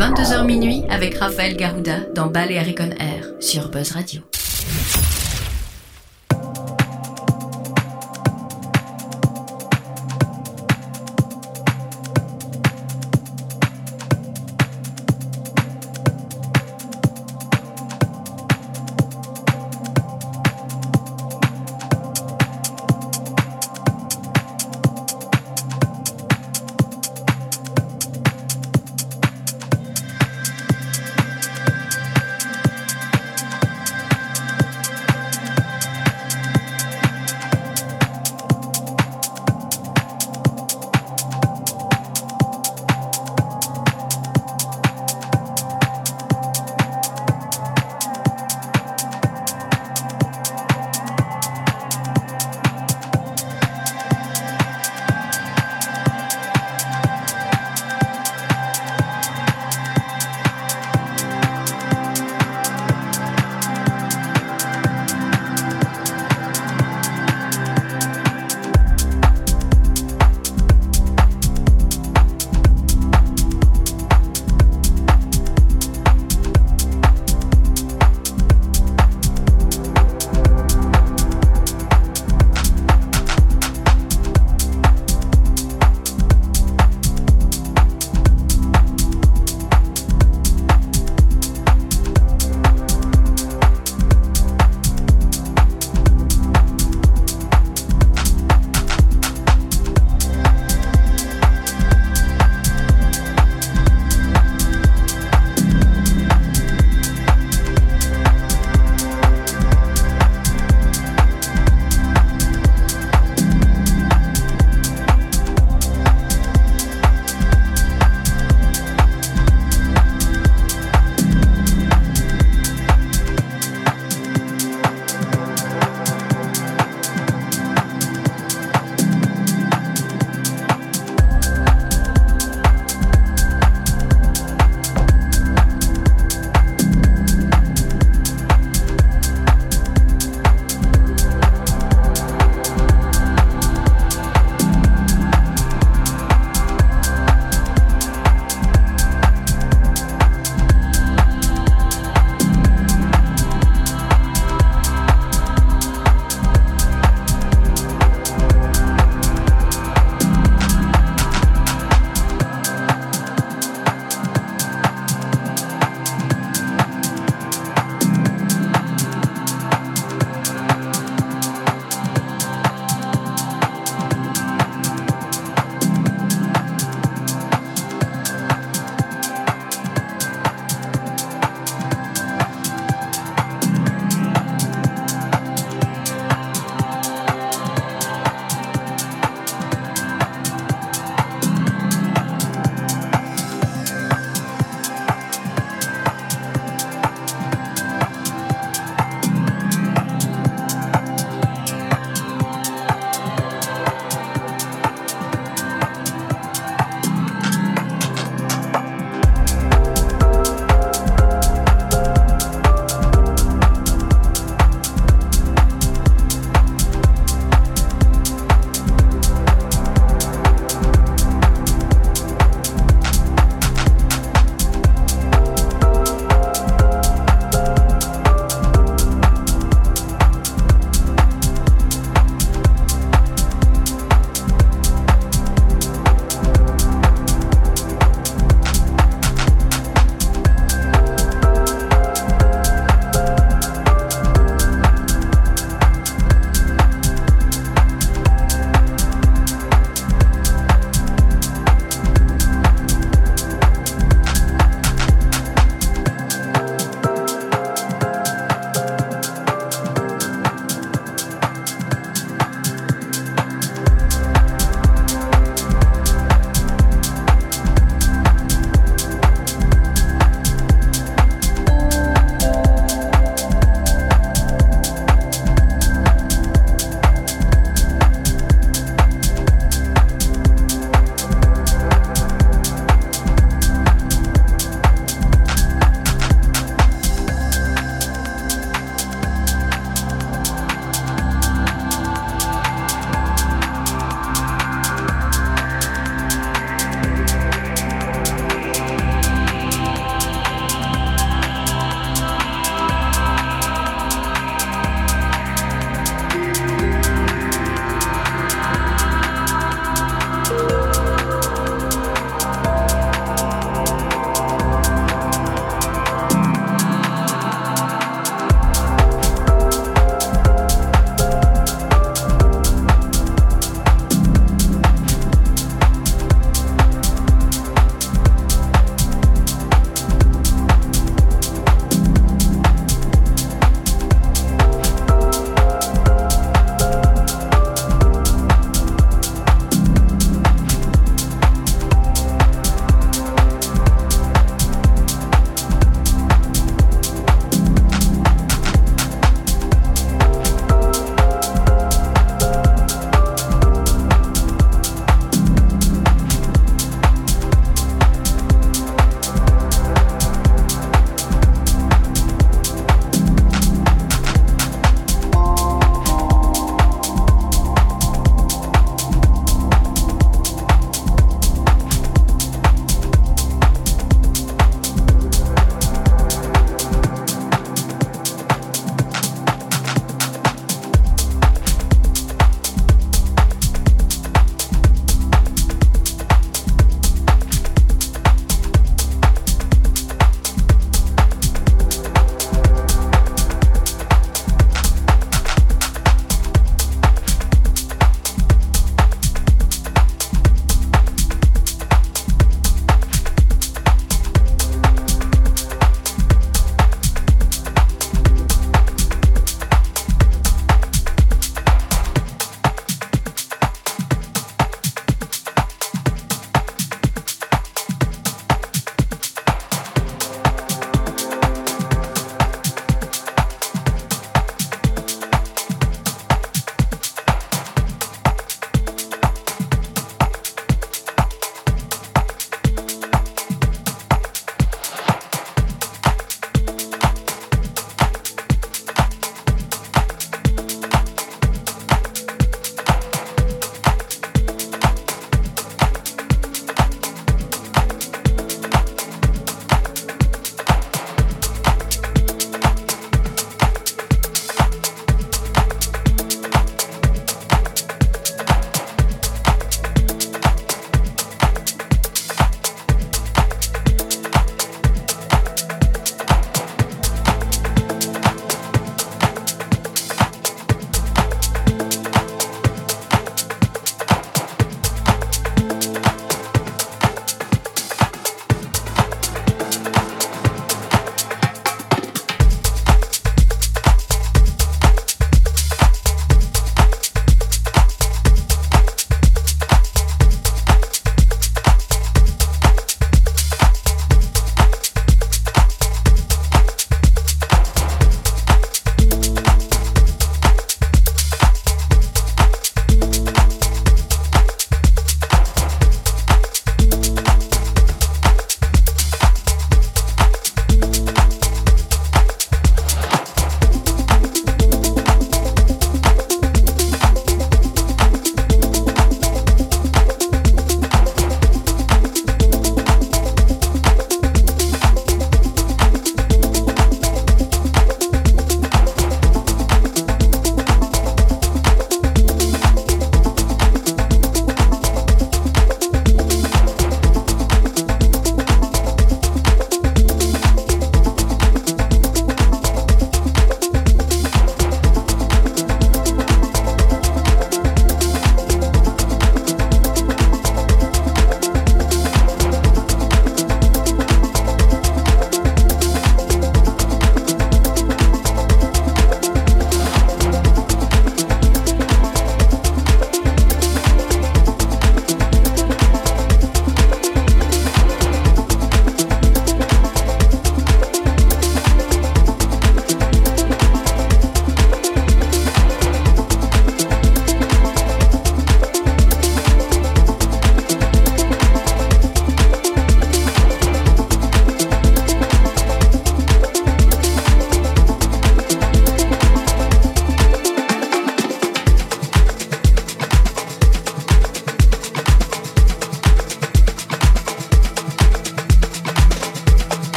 22h minuit avec Raphaël Garouda dans Balearic on Air sur Buzz Radio.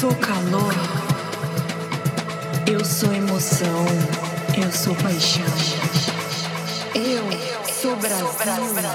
Sou calor, eu sou emoção, eu sou paixão, eu sou Brasil.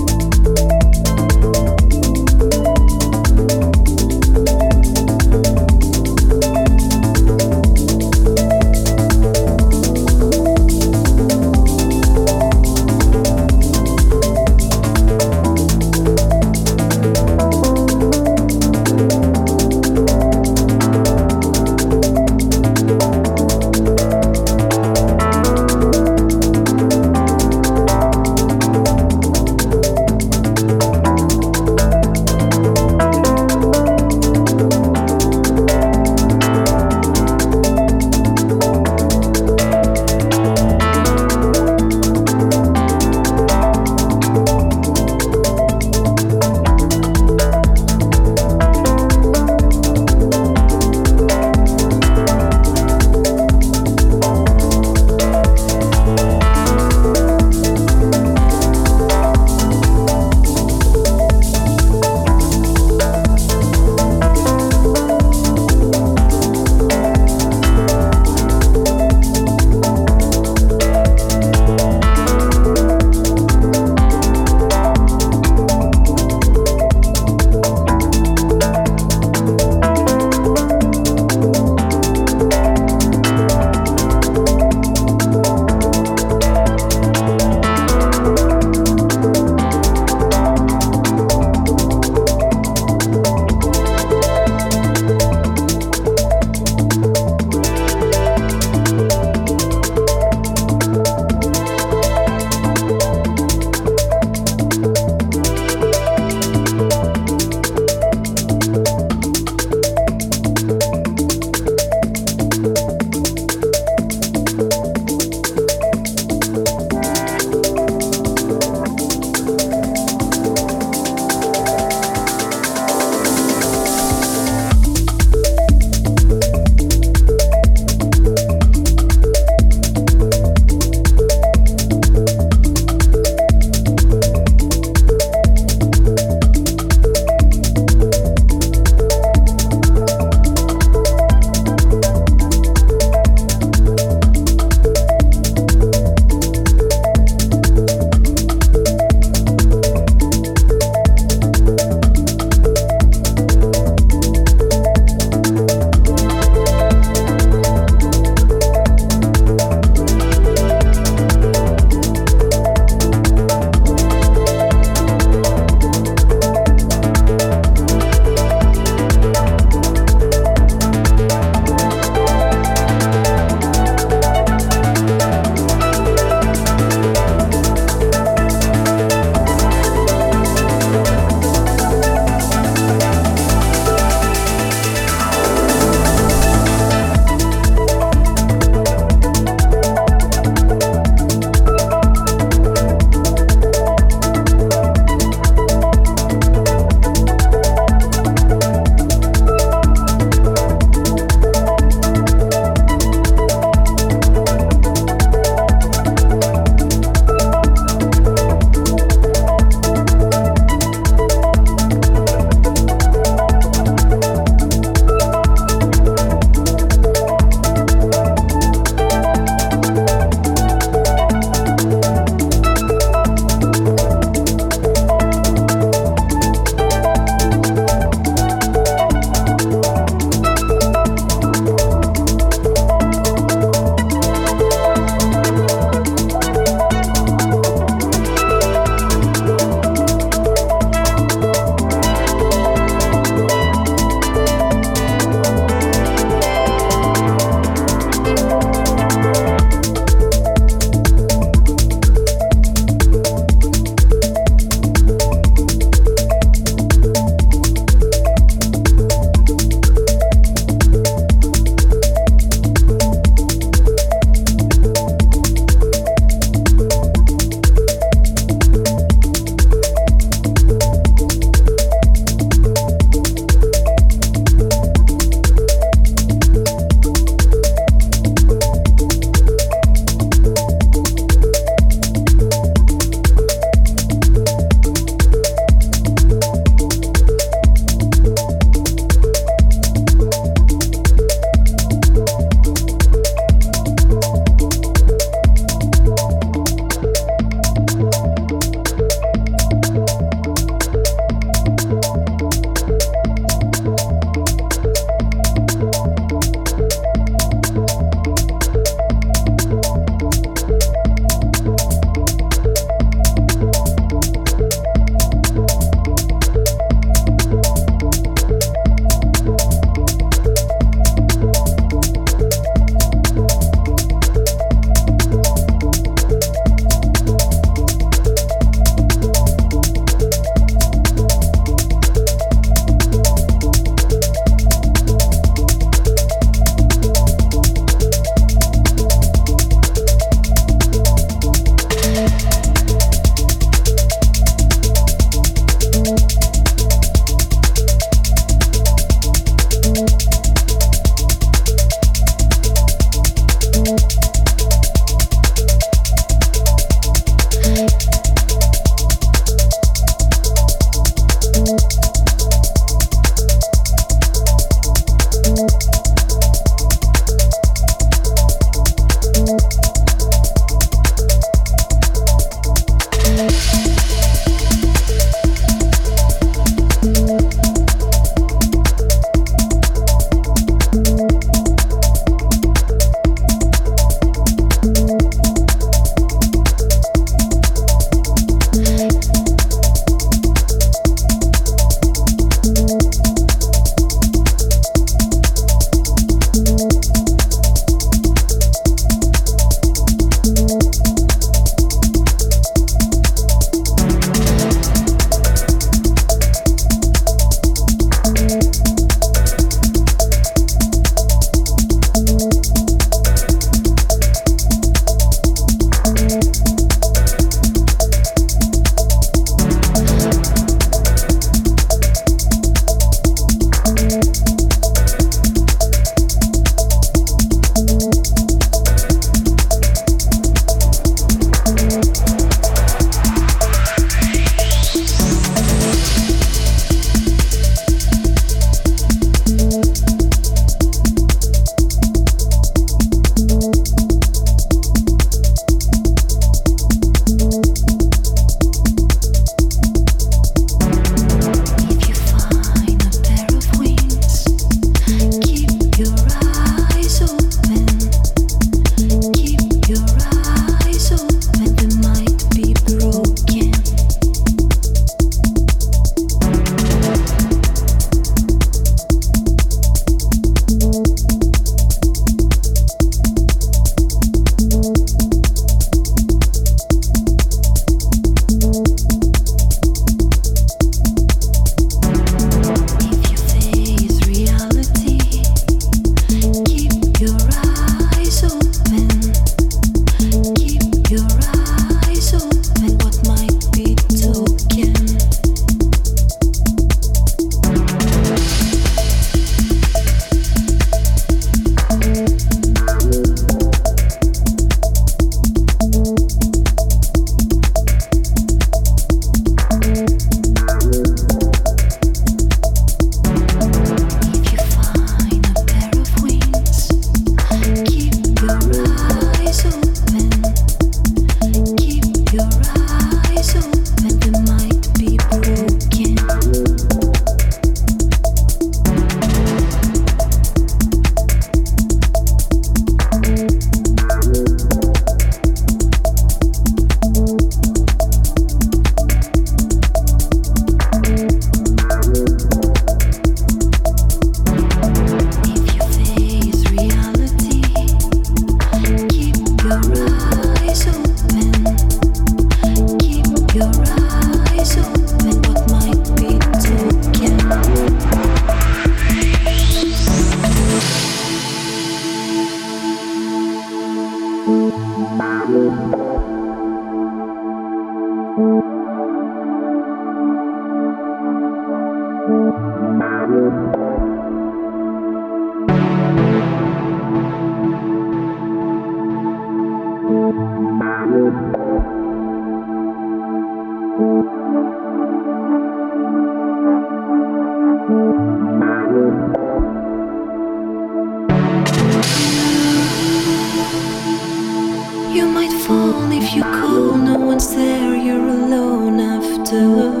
You might fall if you call, no one's there, you're alone after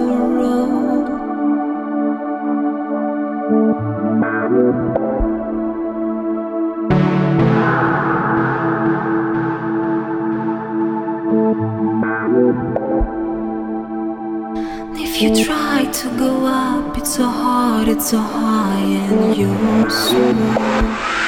to go up, it's so hard, it's so high, and you're so.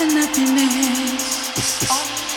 lost in nice.